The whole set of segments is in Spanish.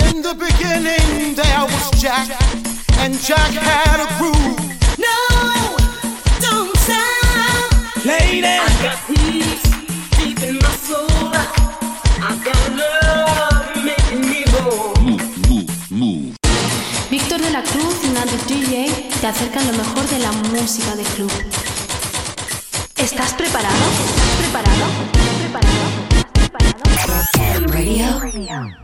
In the beginning there was Jack, and Jack had a groove. No, don't stop. Lady, I got peace deep in my soul. I got love making me whole. Víctor de la Cruz y Nandi DJ te acercan lo mejor de la música de club. ¿Estás preparado? ¿Estás preparado? ¿Estás preparado? ¿Preparado? Radio.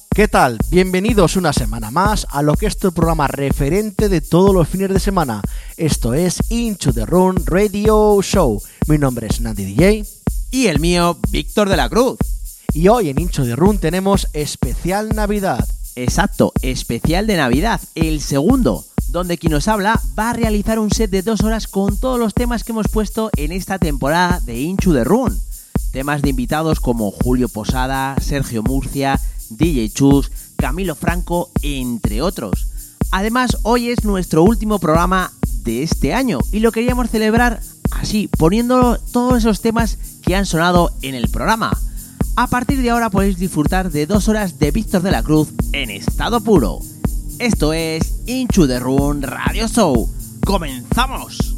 ¿Qué tal? Bienvenidos una semana más a lo que es tu programa referente de todos los fines de semana. Esto es Into the Run Radio Show. Mi nombre es Nandy DJ Y el mío, Víctor de la Cruz. y hoy en Into the Run tenemos especial Navidad. Exacto, especial de Navidad, el segundo, donde quien nos habla va a realizar un set de dos horas con todos los temas que hemos puesto en esta temporada de Inchu de Run. Temas de invitados como Julio Posada, Sergio Murcia, DJ Chus, Camilo Franco, entre otros. Además, hoy es nuestro último programa de este año y lo queríamos celebrar así, poniendo todos esos temas que han sonado en el programa. A partir de ahora podéis disfrutar de dos horas de Víctor de la Cruz en estado puro. Esto es Inchu de Run Radio Show. ¡Comenzamos!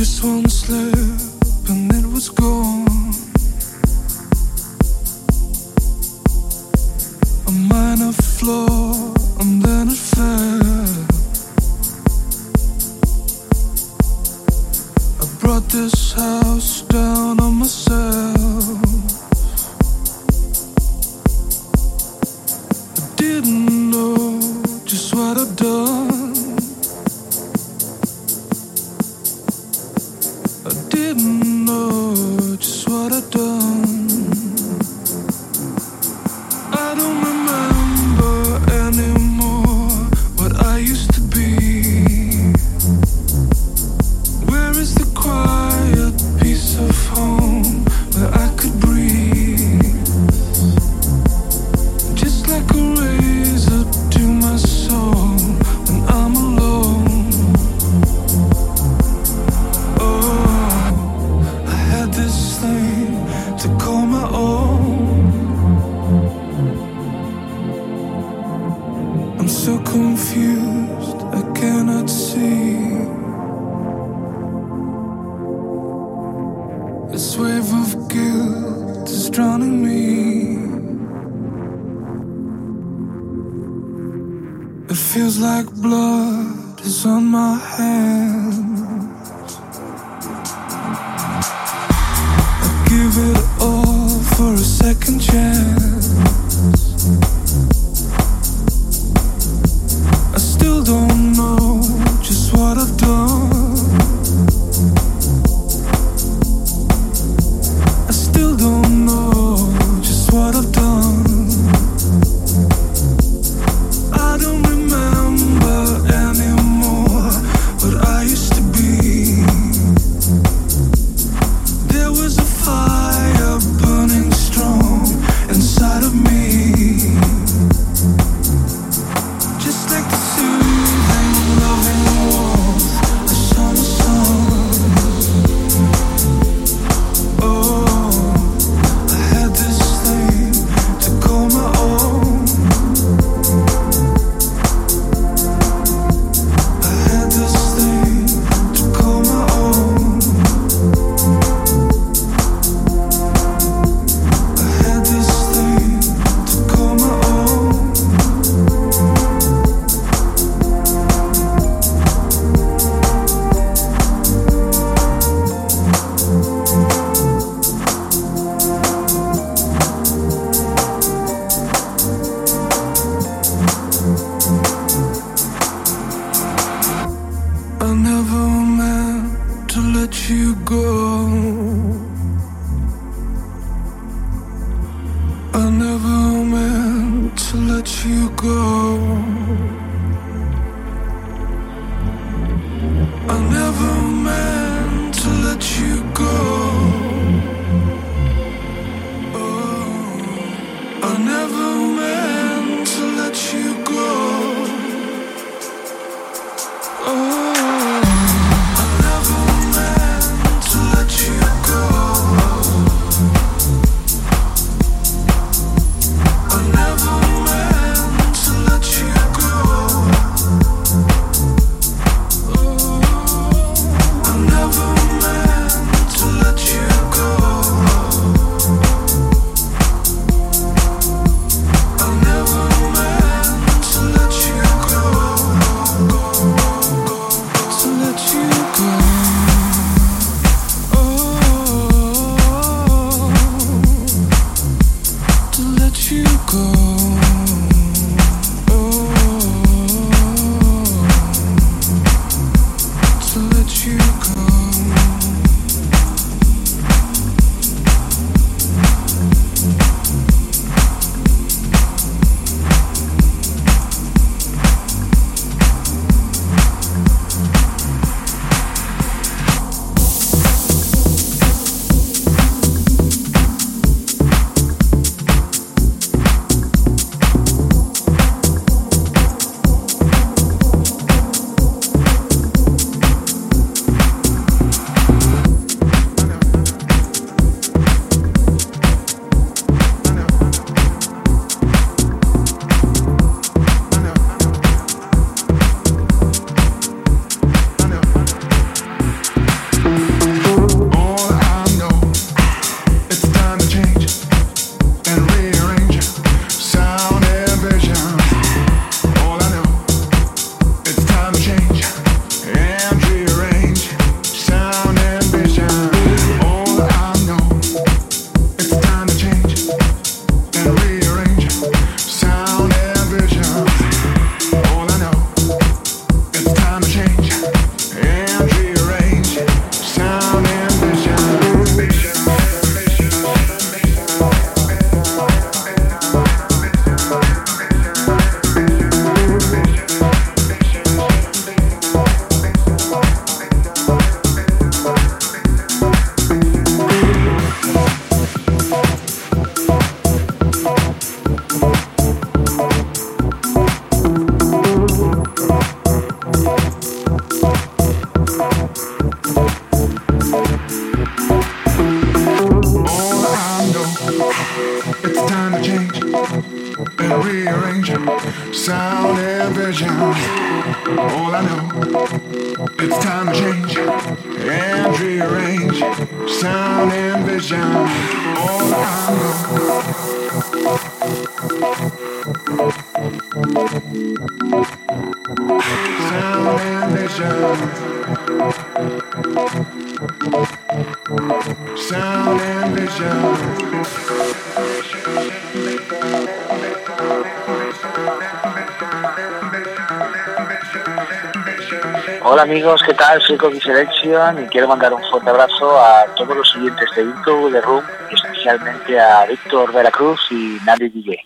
Just one slip and it was gone. A minor flaw and then it fell. I brought this house like blood is on my hands. Amigos, ¿qué tal? Soy Coqui Selection y quiero mandar un fuerte abrazo a todos los siguientes de Into de Room especialmente a Víctor Veracruz y Nadie DJ.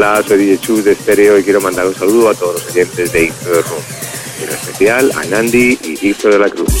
Hola, soy DJ de Stereo y quiero mandar un saludo a todos los oyentes de Intro de Room, en especial a Nandi y Ixo de la Cruz.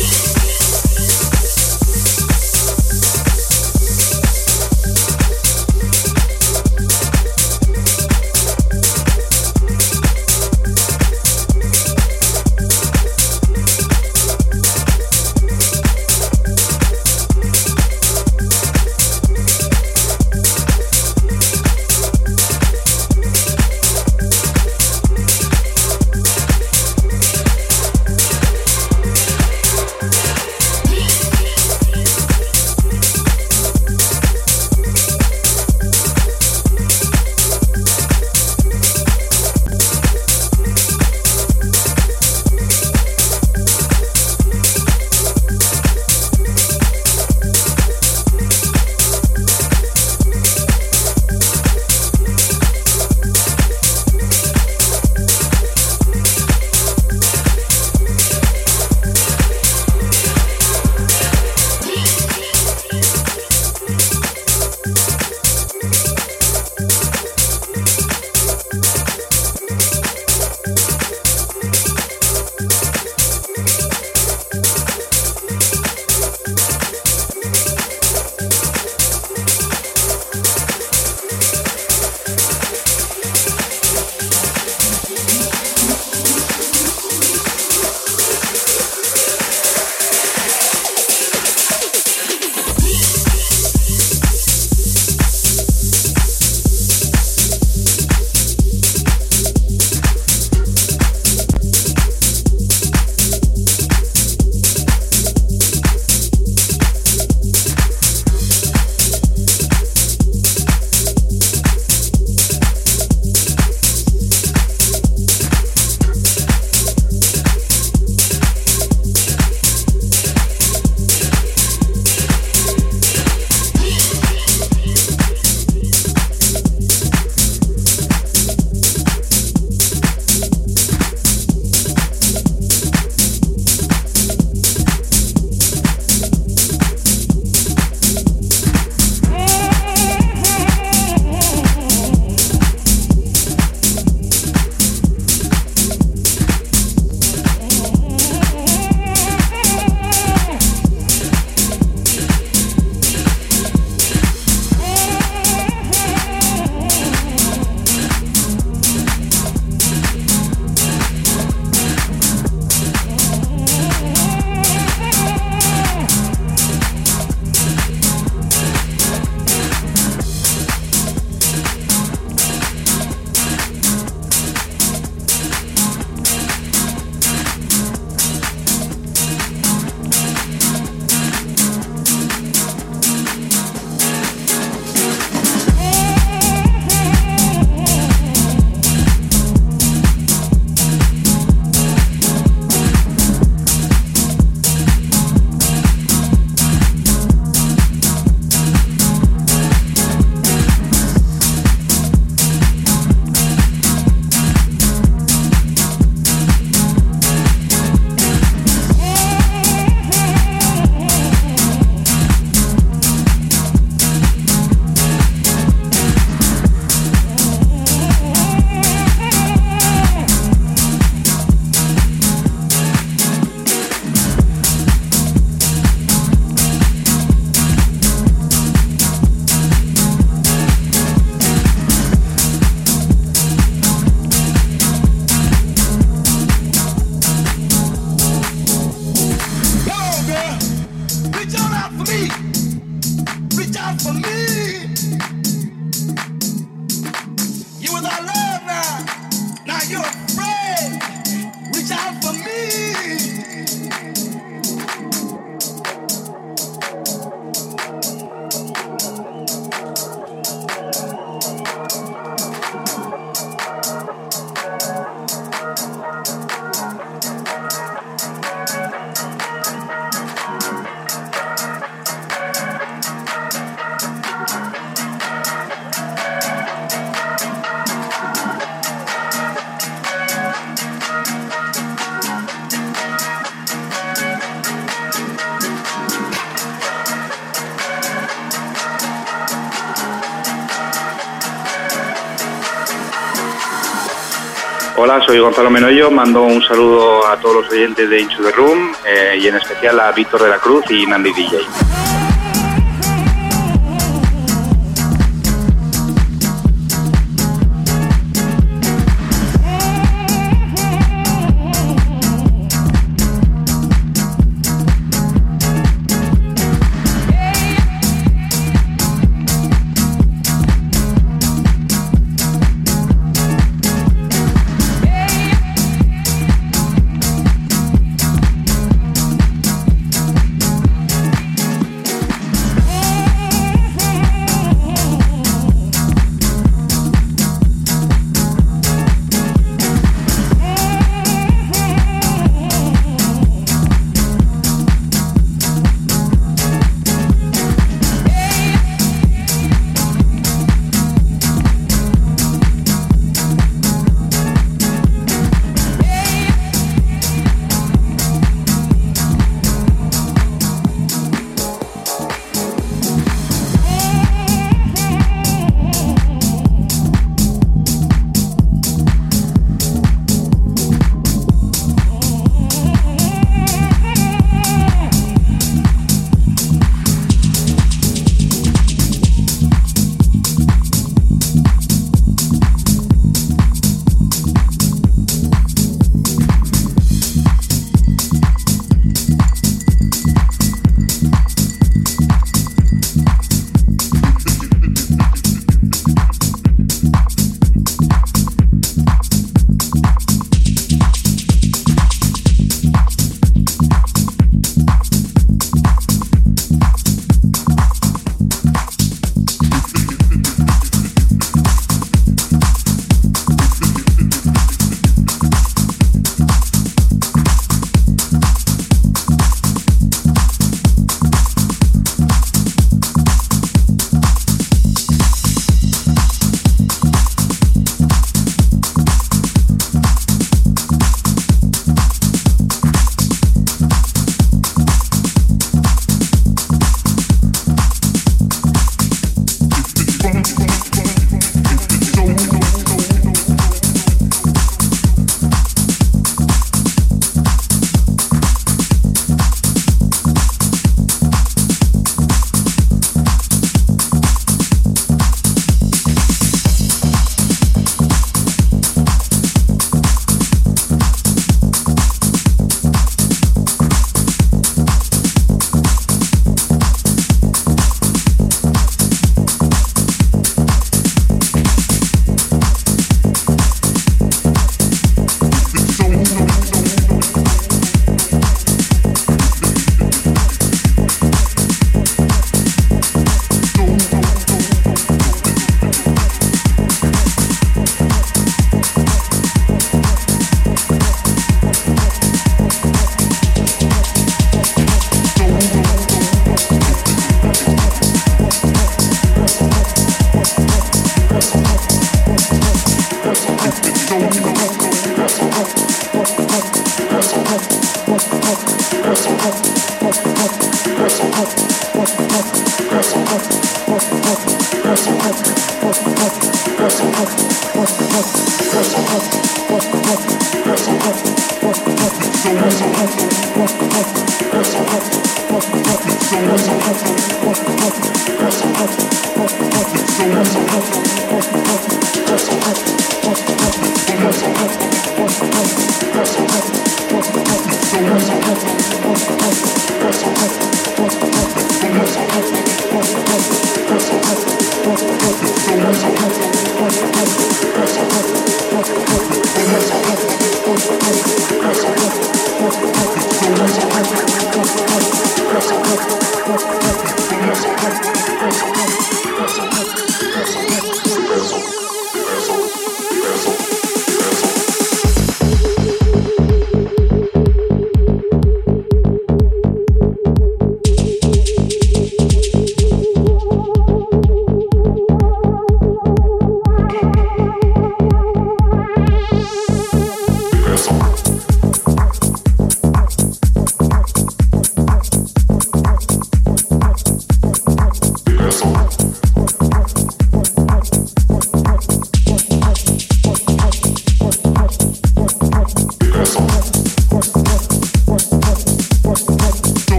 Soy Gonzalo Menoyo. Mando un saludo a todos los oyentes de Into the Room eh, y en especial a Víctor de la Cruz y Nandi DJ.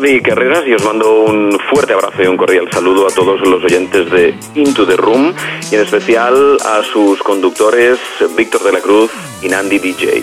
Jordi Carreras y os mando un fuerte abrazo y un cordial saludo a todos los oyentes de Into the Room y en especial a sus conductores Víctor de la Cruz y Nandi DJ.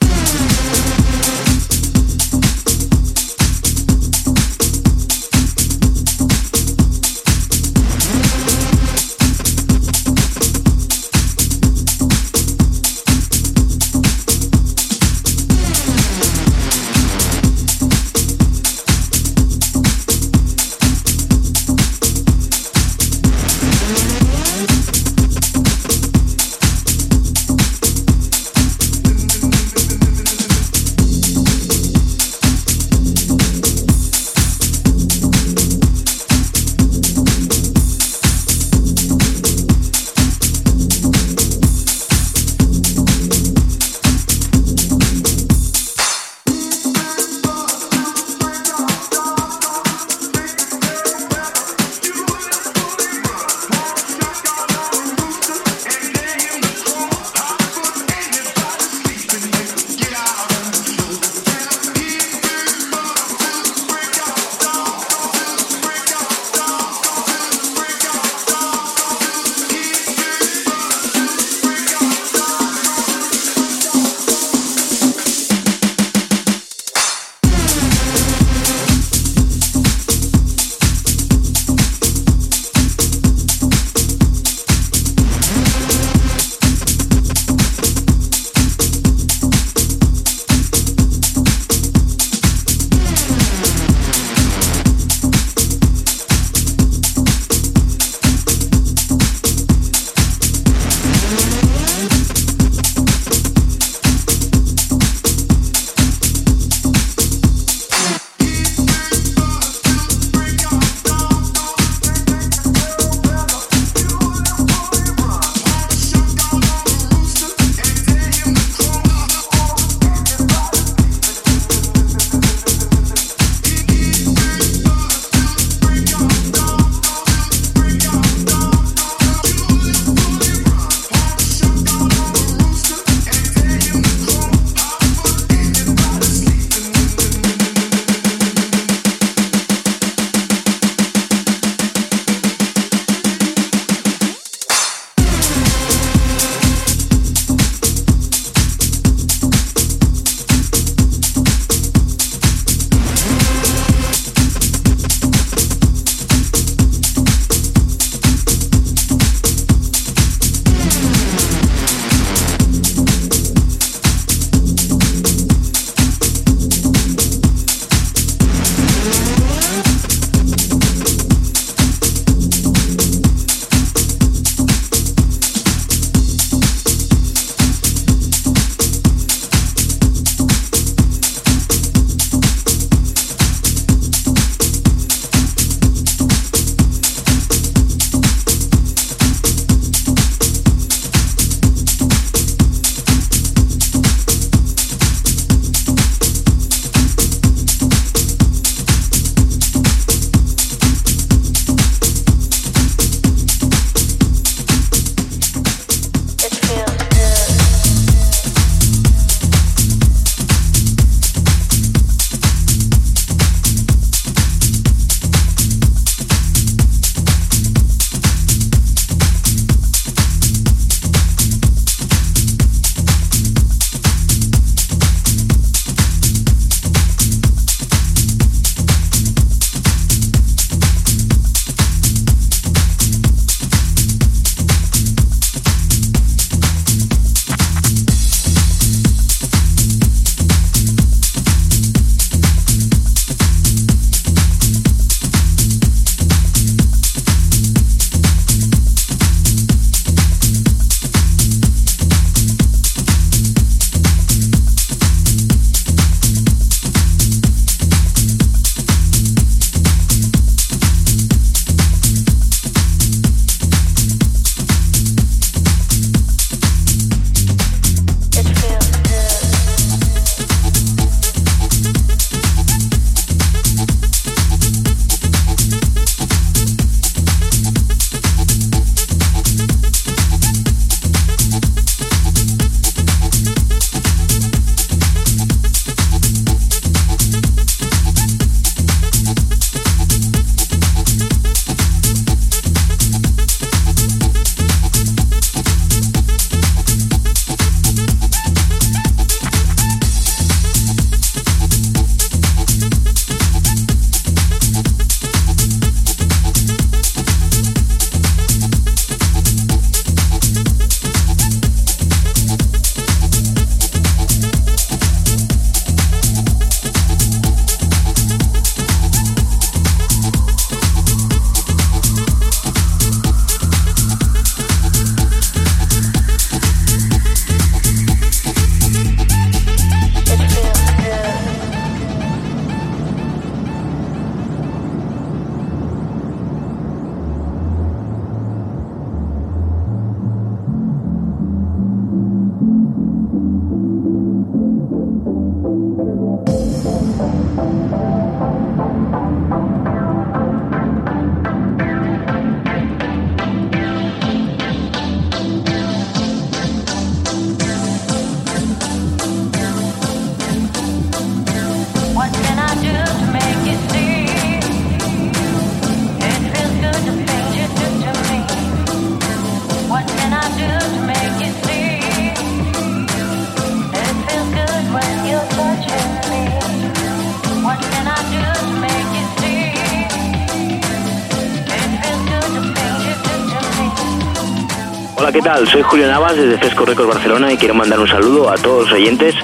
Soy Julio Navas desde Fresco Records Barcelona y quiero mandar un saludo a todos los oyentes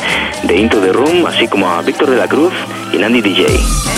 de Into the Room, así como a Víctor de la Cruz y Nandy DJ.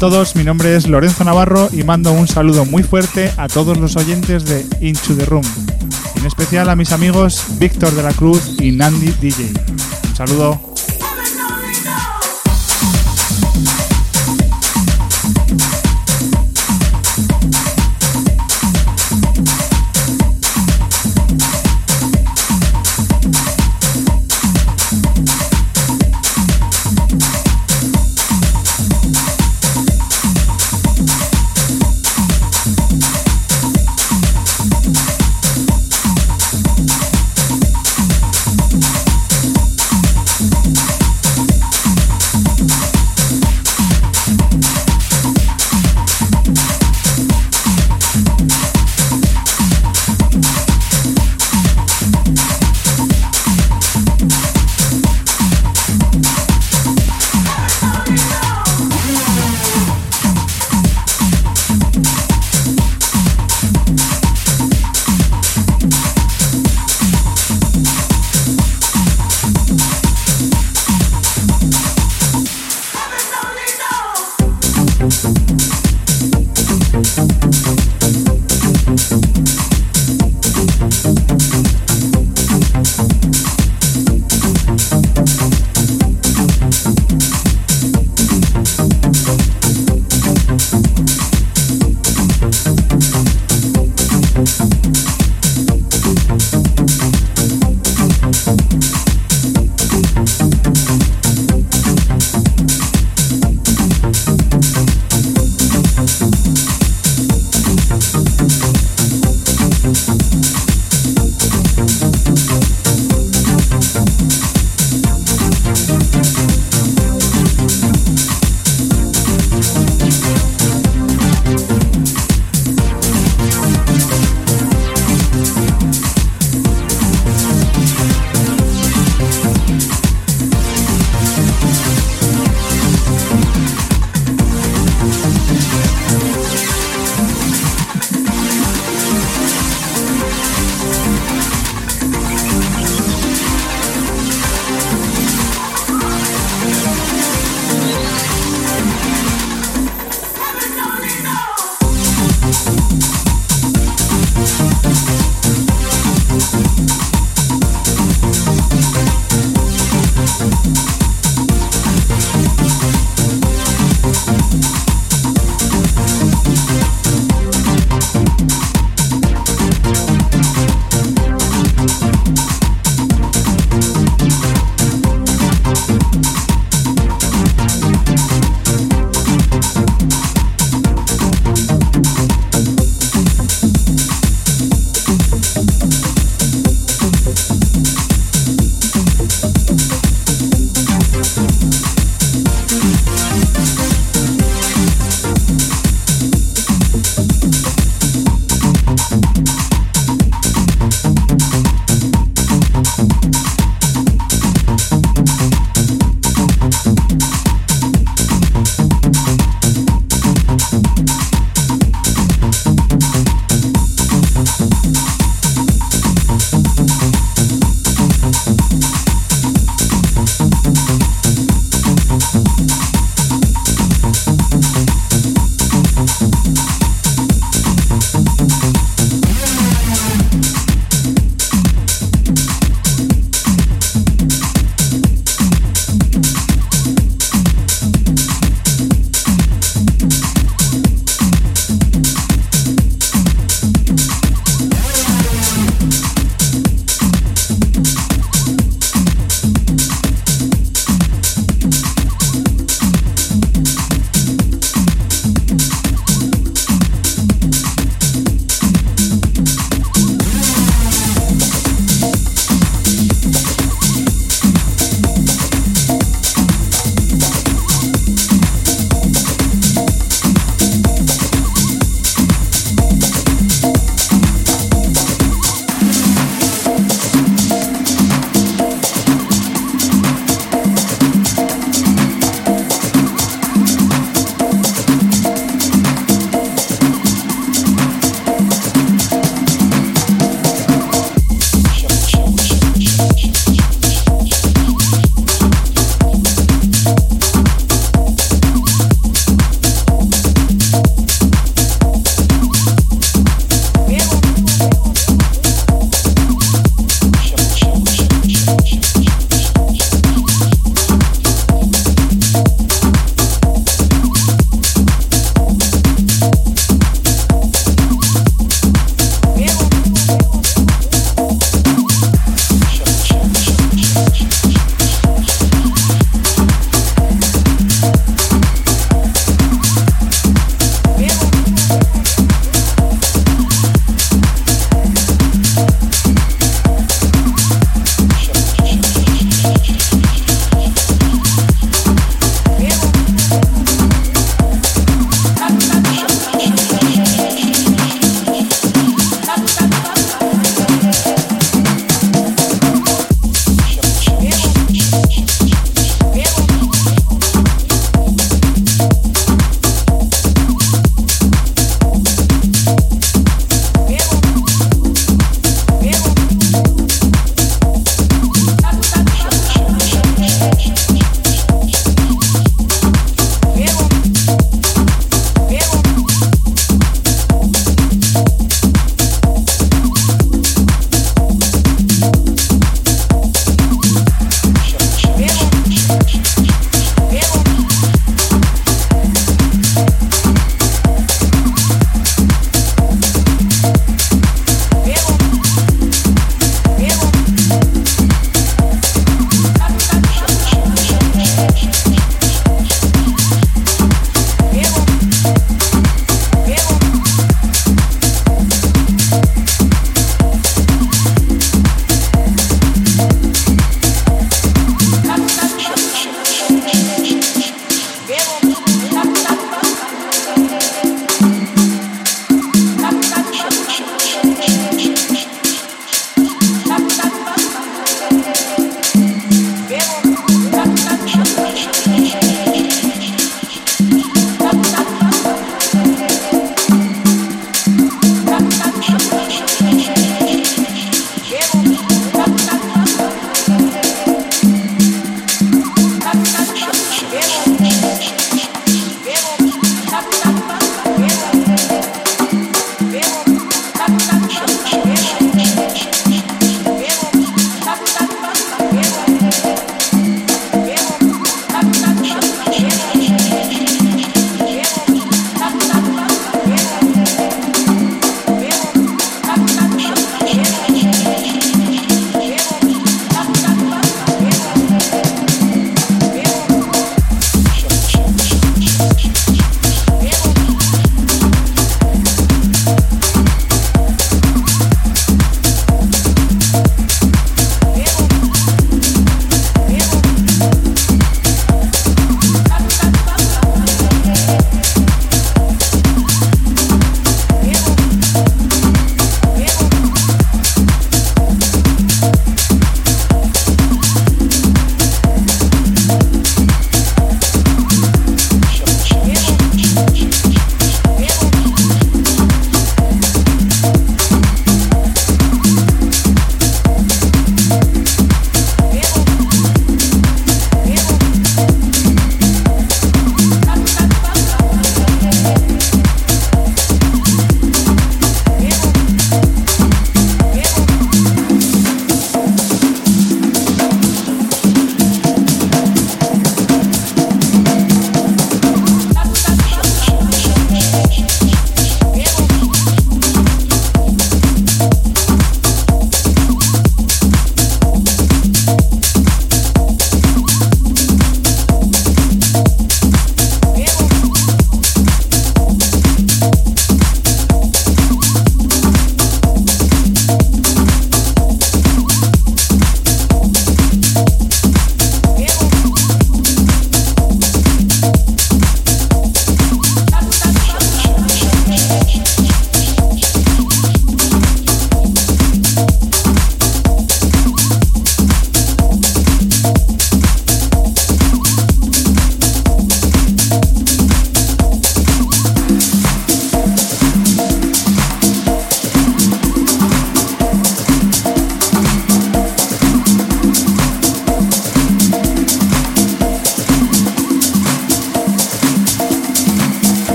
Todos, mi nombre es Lorenzo Navarro y mando un saludo muy fuerte a todos los oyentes de Into the Room. En especial a mis amigos Víctor de la Cruz y Nandi DJ. Un saludo.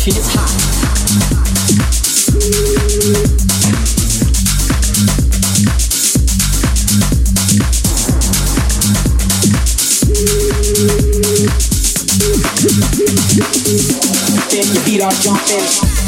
Then your feet are jumping.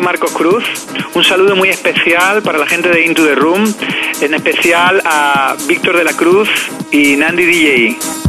Marcos Cruz. Un saludo muy especial para la gente de Into the Room, en especial a Víctor de la Cruz y Nandi DJ.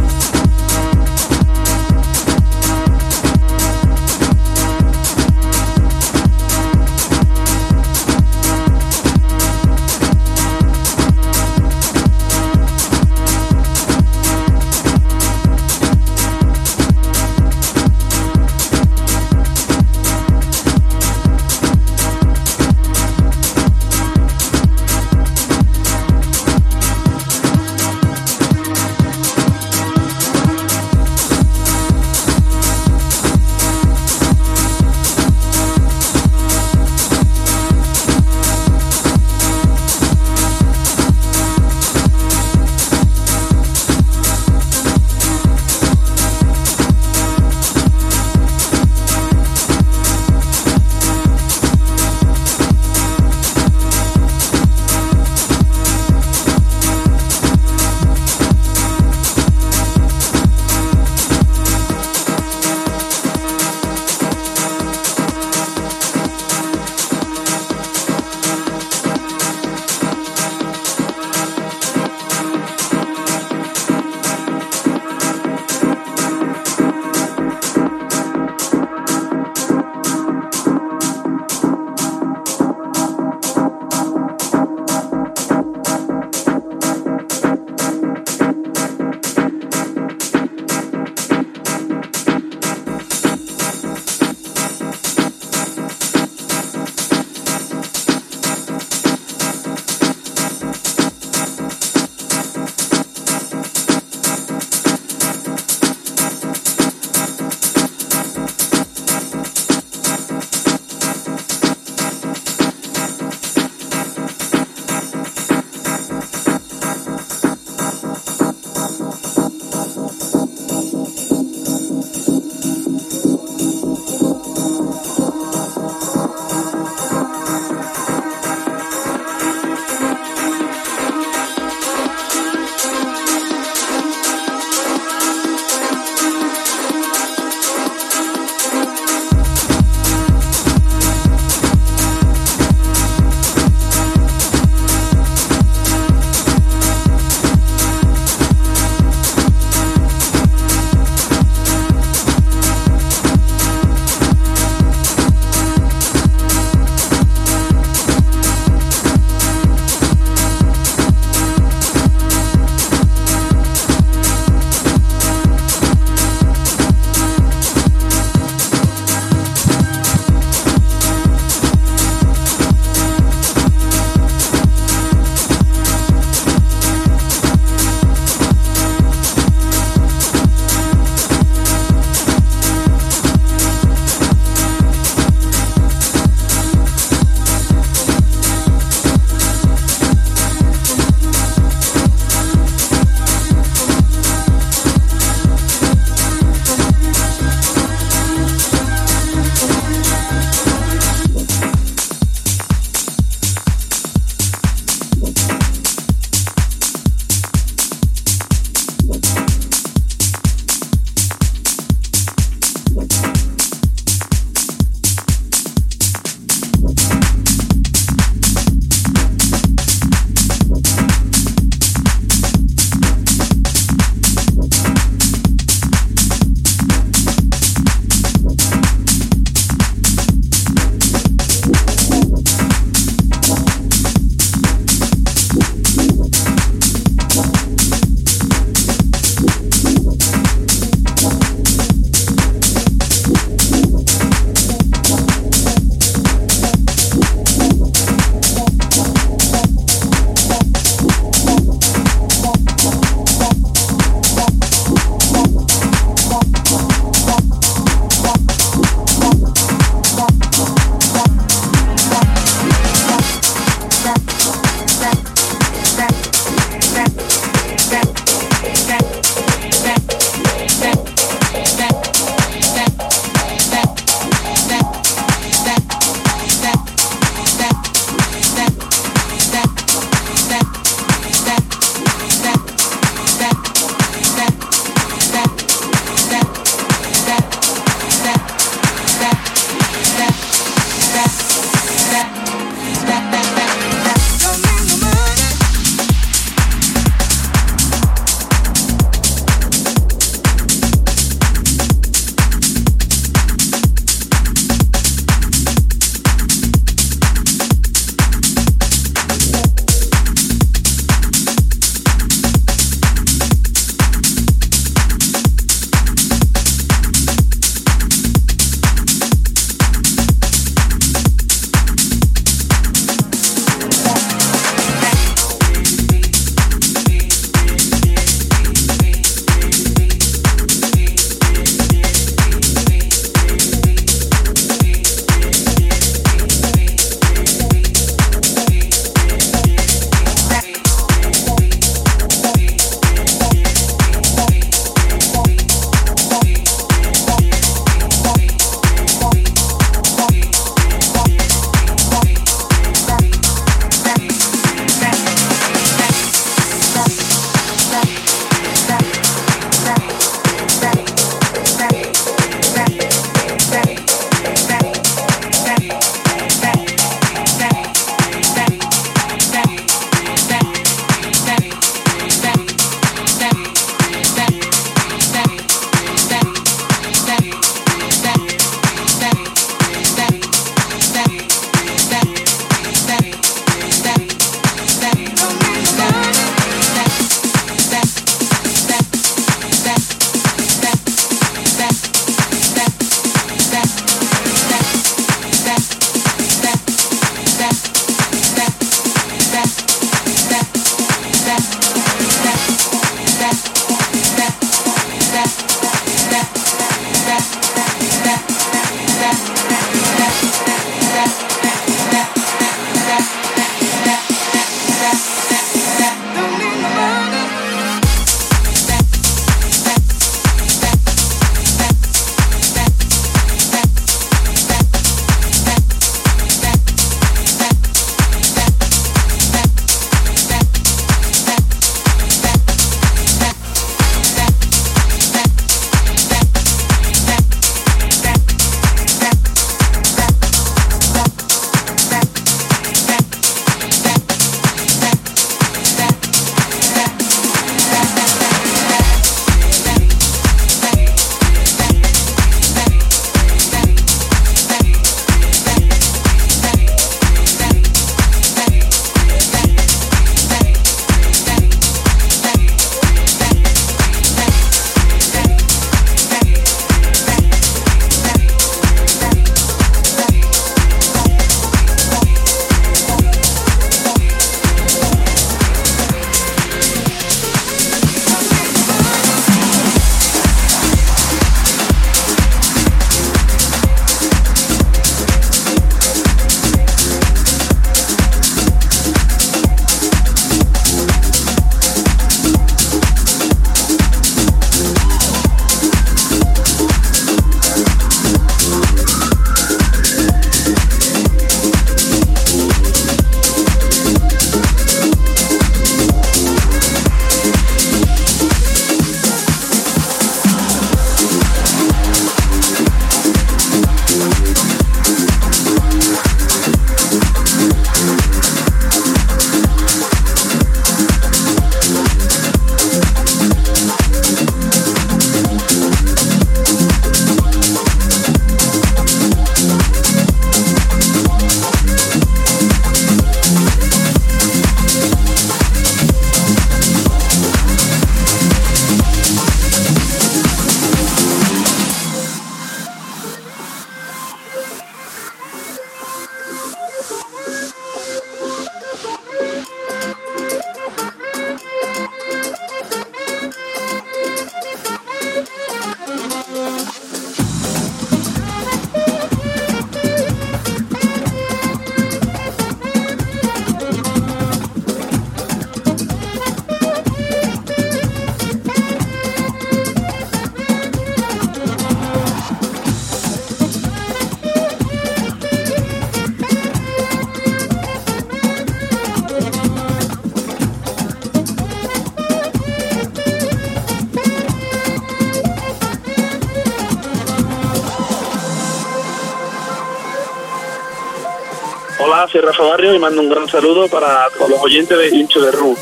Mando un gran saludo para todos los oyentes de Hincho de Ru.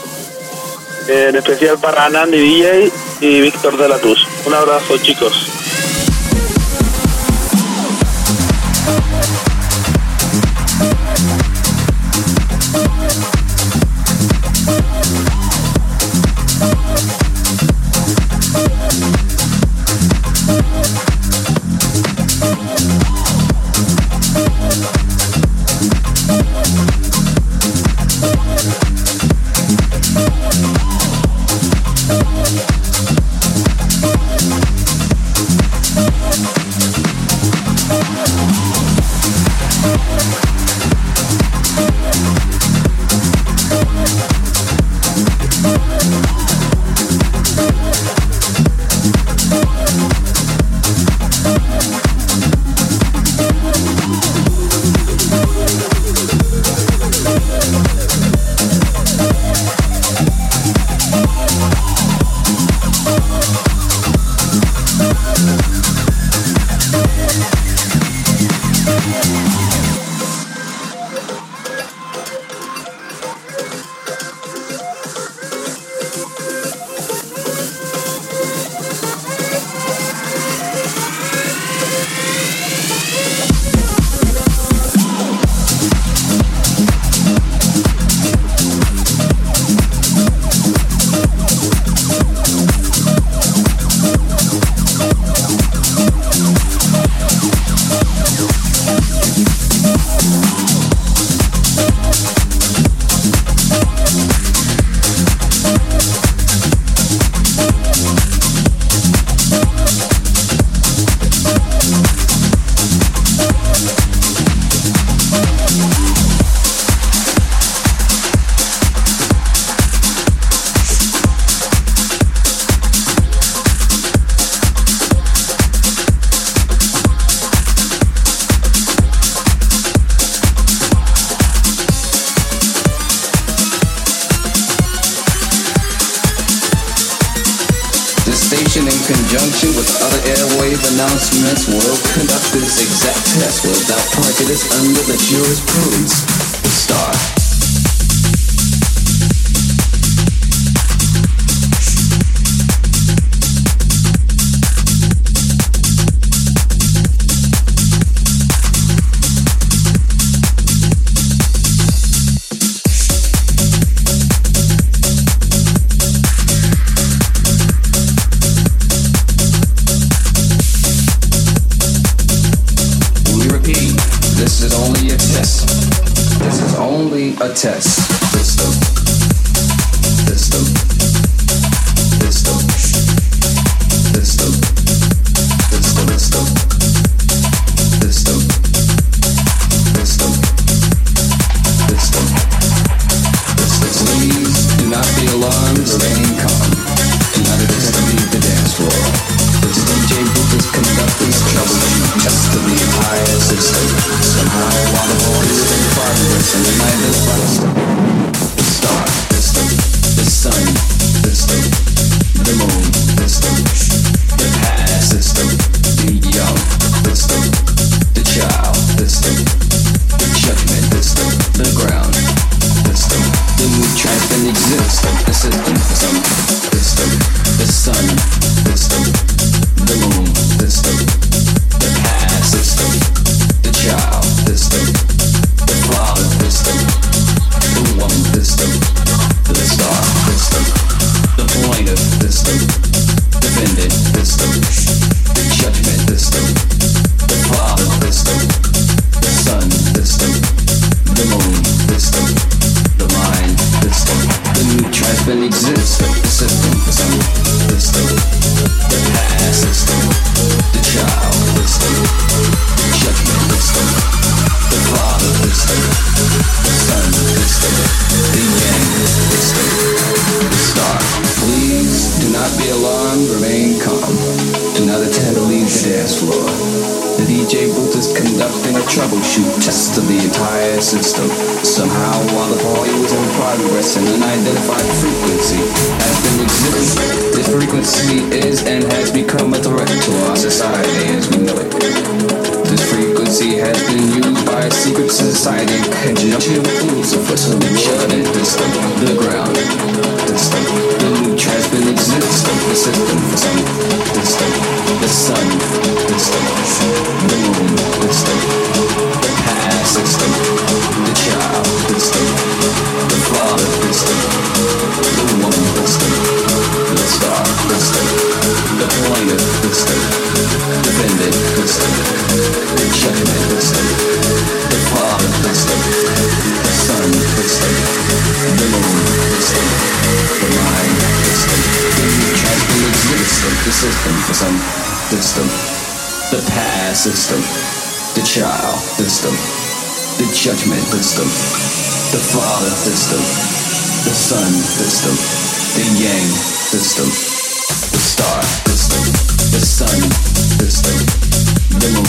En especial para Nandi DJ y Víctor de la Cruz. Un abrazo, chicos. zigzag test without thou under the jurisprudence. the yang system, the star system, the sun system, the moon.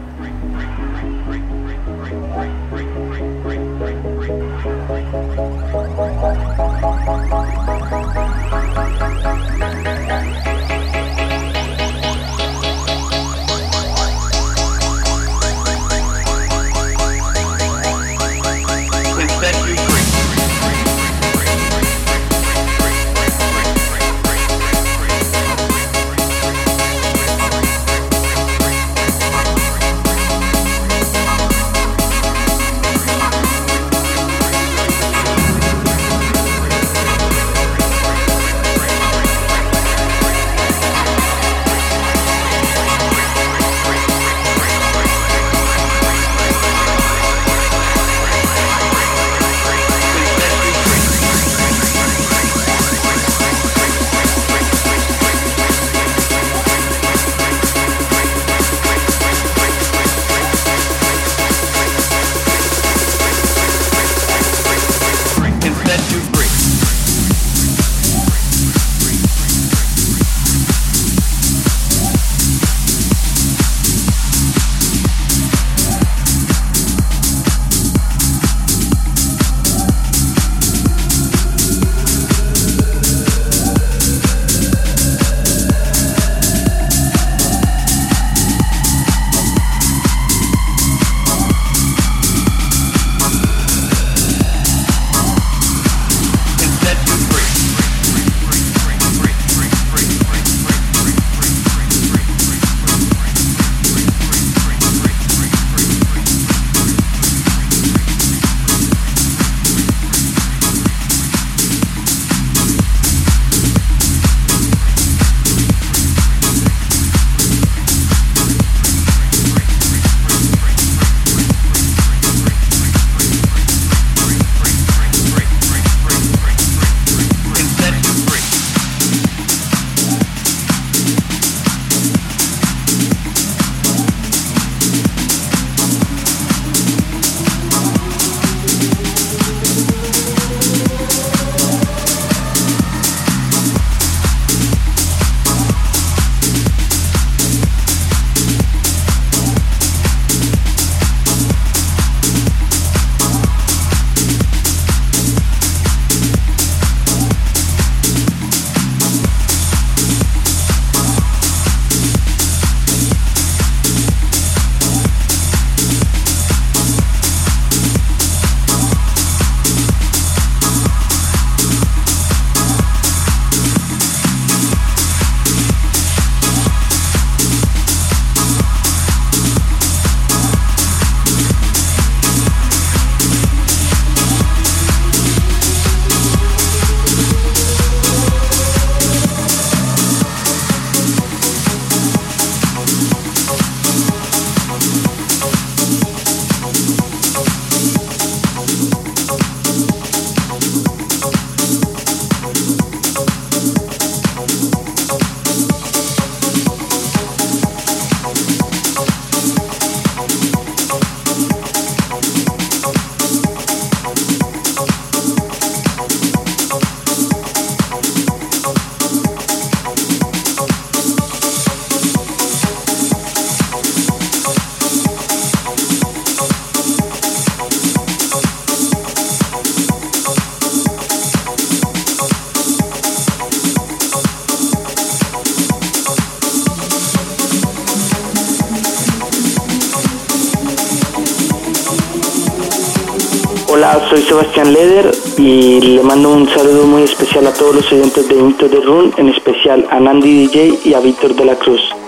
Todos los oyentes de Into the Room, en especial a Nandy DJ y a Víctor de la Cruz.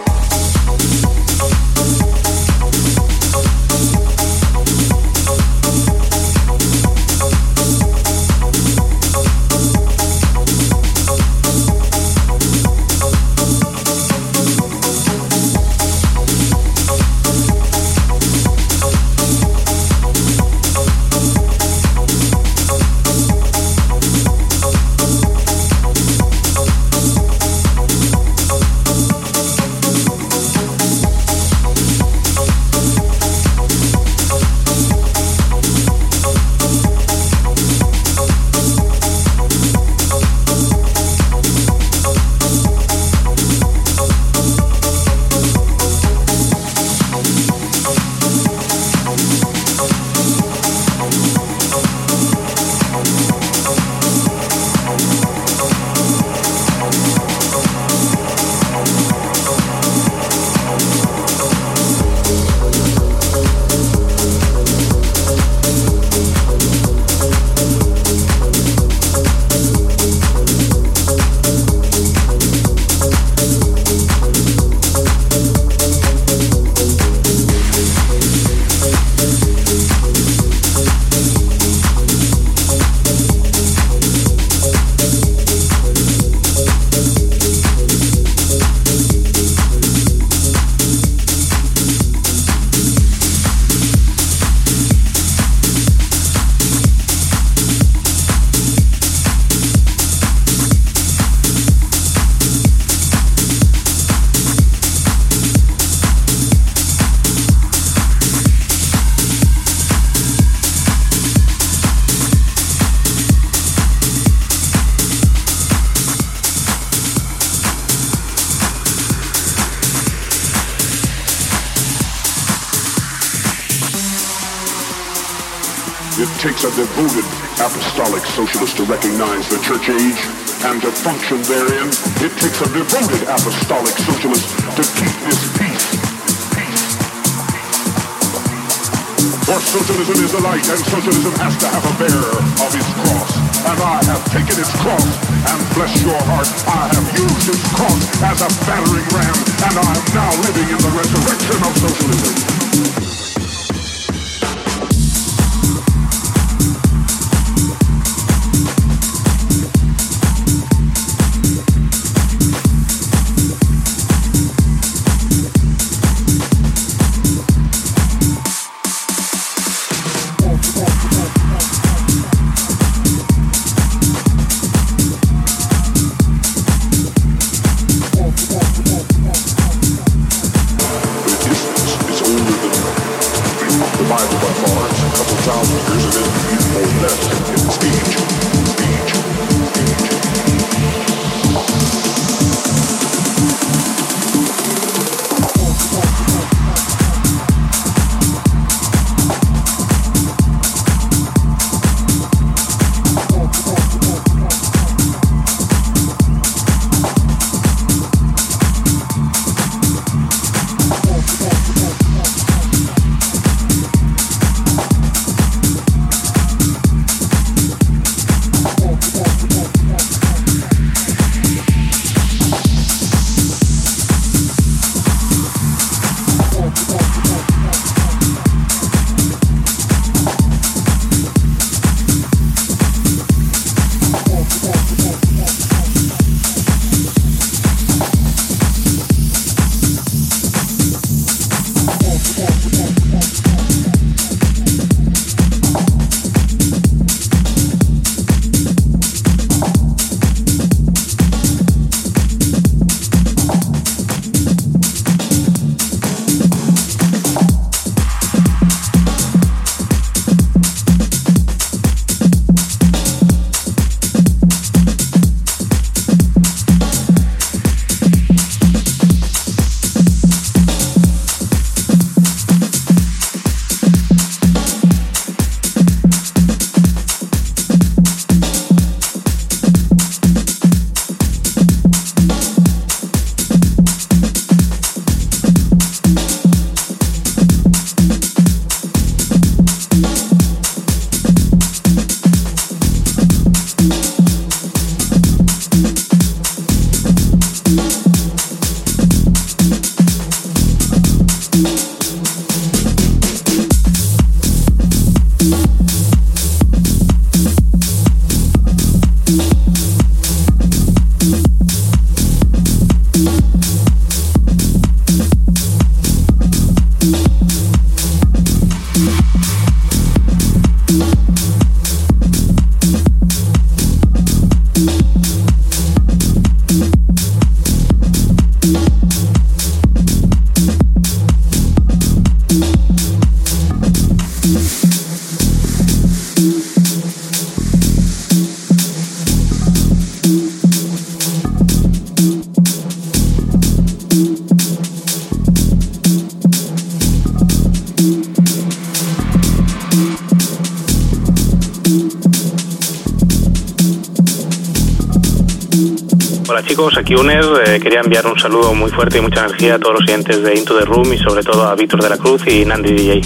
Therein. It takes a devoted apostolic socialist to keep this peace. For socialism is the light, and socialism has to have a bearer of its cross. And I have taken its cross, and bless your heart, I have used its cross as a battering ram, and I am now living in the resurrection of socialism. Chicos, aquí UNER. Eh, quería enviar un saludo muy fuerte y mucha energía a todos los oyentes de Into the Room y sobre todo a Víctor de la Cruz y Nandi DJ.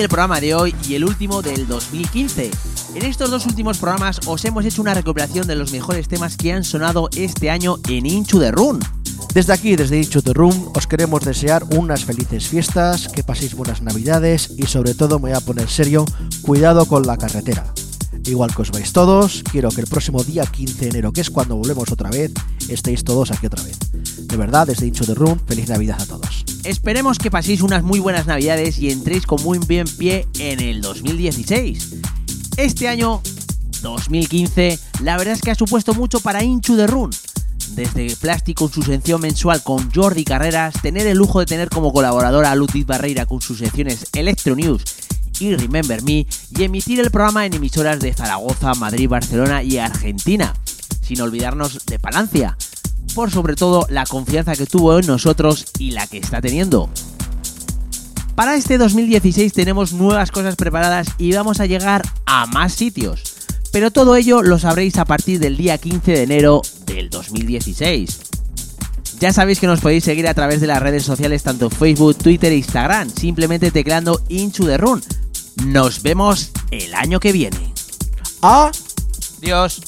El programa de hoy y el último del 2015. En estos dos últimos programas os hemos hecho una recopilación de los mejores temas que han sonado este año en Inchu de Run. Desde aquí, desde Incho the Room, os queremos desear unas felices fiestas, que paséis buenas navidades y sobre todo me voy a poner serio, cuidado con la carretera. Igual que os vais todos, quiero que el próximo día 15 de enero, que es cuando volvemos otra vez, estéis todos aquí otra vez. De verdad, desde Incho the Room, feliz Navidad a todos. Esperemos que paséis unas muy buenas navidades y entréis con muy bien pie en el 2016. Este año 2015, la verdad es que ha supuesto mucho para Inchu de Run. Desde Plástico con su sección mensual con Jordi Carreras, tener el lujo de tener como colaboradora a Ludwig Barreira con sus secciones Electro News y Remember Me, y emitir el programa en emisoras de Zaragoza, Madrid, Barcelona y Argentina, sin olvidarnos de Palancia, por sobre todo la confianza que tuvo en nosotros y la que está teniendo. Para este 2016 tenemos nuevas cosas preparadas y vamos a llegar a más sitios. Pero todo ello lo sabréis a partir del día 15 de enero del 2016. Ya sabéis que nos podéis seguir a través de las redes sociales tanto Facebook, Twitter e Instagram, simplemente tecleando Inchu the Run. Nos vemos el año que viene. Ah. Adiós.